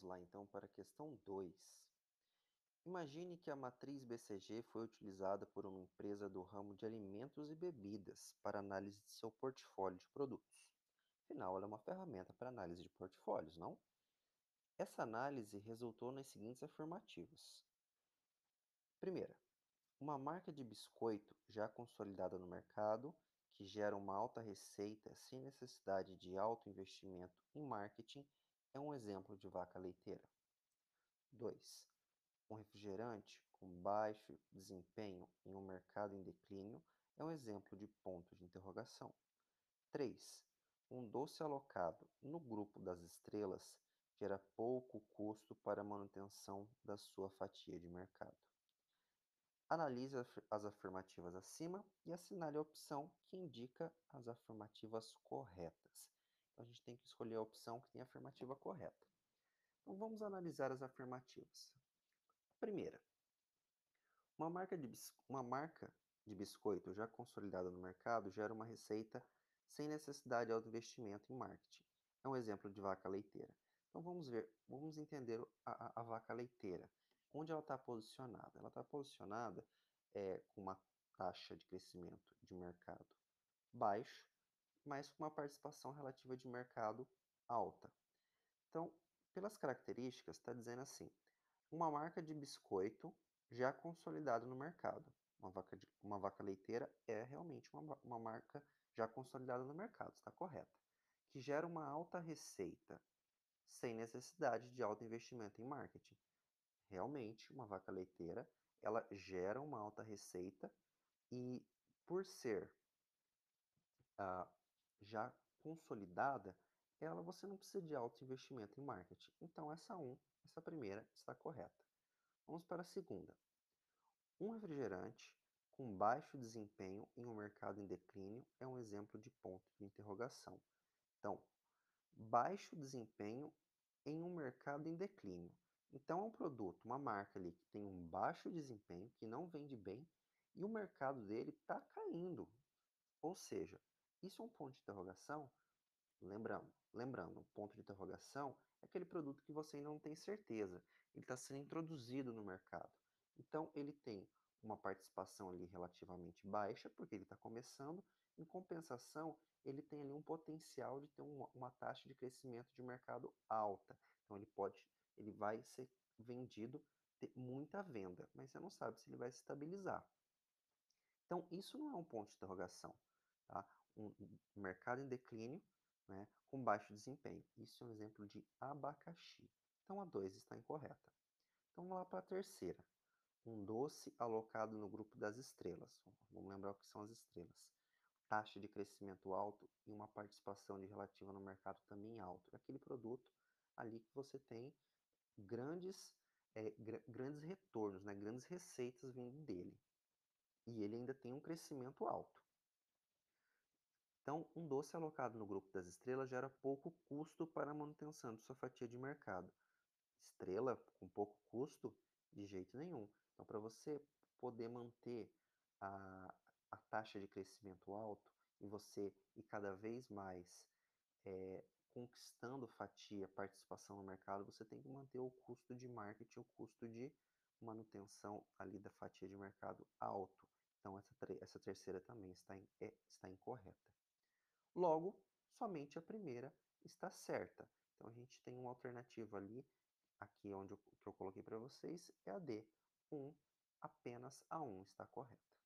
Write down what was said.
Vamos lá então para a questão 2. Imagine que a matriz BCG foi utilizada por uma empresa do ramo de alimentos e bebidas para análise de seu portfólio de produtos. Afinal, ela é uma ferramenta para análise de portfólios, não? Essa análise resultou nas seguintes afirmativas. Primeira, uma marca de biscoito já consolidada no mercado, que gera uma alta receita sem necessidade de alto investimento em marketing, é um exemplo de vaca leiteira. 2. Um refrigerante com baixo desempenho em um mercado em declínio é um exemplo de ponto de interrogação. 3. Um doce alocado no grupo das estrelas gera pouco custo para a manutenção da sua fatia de mercado. Analise as afirmativas acima e assinale a opção que indica as afirmativas corretas. Então, a gente tem que escolher a opção que tem a afirmativa correta. Então, vamos analisar as afirmativas. Primeira. Uma marca, de, uma marca de biscoito já consolidada no mercado gera uma receita sem necessidade de alto investimento em marketing. É um exemplo de vaca leiteira. Então, vamos ver, vamos entender a, a, vaca leiteira. Onde ela está posicionada? Ela está posicionada é, com uma taxa de crescimento de mercado baixo, mas com uma participação relativa de mercado alta. Então, pelas características, está dizendo assim: uma marca de biscoito já consolidada no mercado. Uma vaca, de, uma vaca leiteira é realmente uma, uma marca já consolidada no mercado, está correta. Que gera uma alta receita sem necessidade de alto investimento em marketing realmente uma vaca leiteira, ela gera uma alta receita e por ser ah, já consolidada, ela você não precisa de alto investimento em marketing. Então essa um, essa primeira está correta. Vamos para a segunda. Um refrigerante com baixo desempenho em um mercado em declínio é um exemplo de ponto de interrogação. Então, baixo desempenho em um mercado em declínio. Então é um produto, uma marca ali que tem um baixo desempenho, que não vende bem e o mercado dele está caindo. Ou seja, isso é um ponto de interrogação. Lembrando, lembrando, um ponto de interrogação é aquele produto que você ainda não tem certeza. Ele está sendo introduzido no mercado. Então ele tem uma participação ali relativamente baixa, porque ele está começando. Em compensação, ele tem ali um potencial de ter uma, uma taxa de crescimento de mercado alta. Então ele pode ele vai ser vendido, ter muita venda, mas você não sabe se ele vai se estabilizar. Então, isso não é um ponto de interrogação. Tá? Um, mercado em declínio né, com baixo desempenho. Isso é um exemplo de abacaxi. Então, a 2 está incorreta. Então, vamos lá para a terceira. Um doce alocado no grupo das estrelas. Vamos lembrar o que são as estrelas. Taxa de crescimento alto e uma participação de relativa no mercado também alto. É aquele produto ali que você tem grandes, é, gr grandes retornos, né? grandes receitas vindo dele. E ele ainda tem um crescimento alto. Então, um doce alocado no grupo das estrelas gera pouco custo para a manutenção de sua fatia de mercado. Estrela com pouco custo? De jeito nenhum. Então, para você poder manter a, a taxa de crescimento alto e você ir cada vez mais é, conquistando fatia, participação no mercado, você tem que manter o custo de marketing, o custo de manutenção ali da fatia de mercado alto. Então, essa, essa terceira também está, é, está incorreta. Logo, somente a primeira está certa. Então, a gente tem uma alternativa ali, aqui onde eu, que eu coloquei para vocês, é a D. 1, apenas a 1 está correta.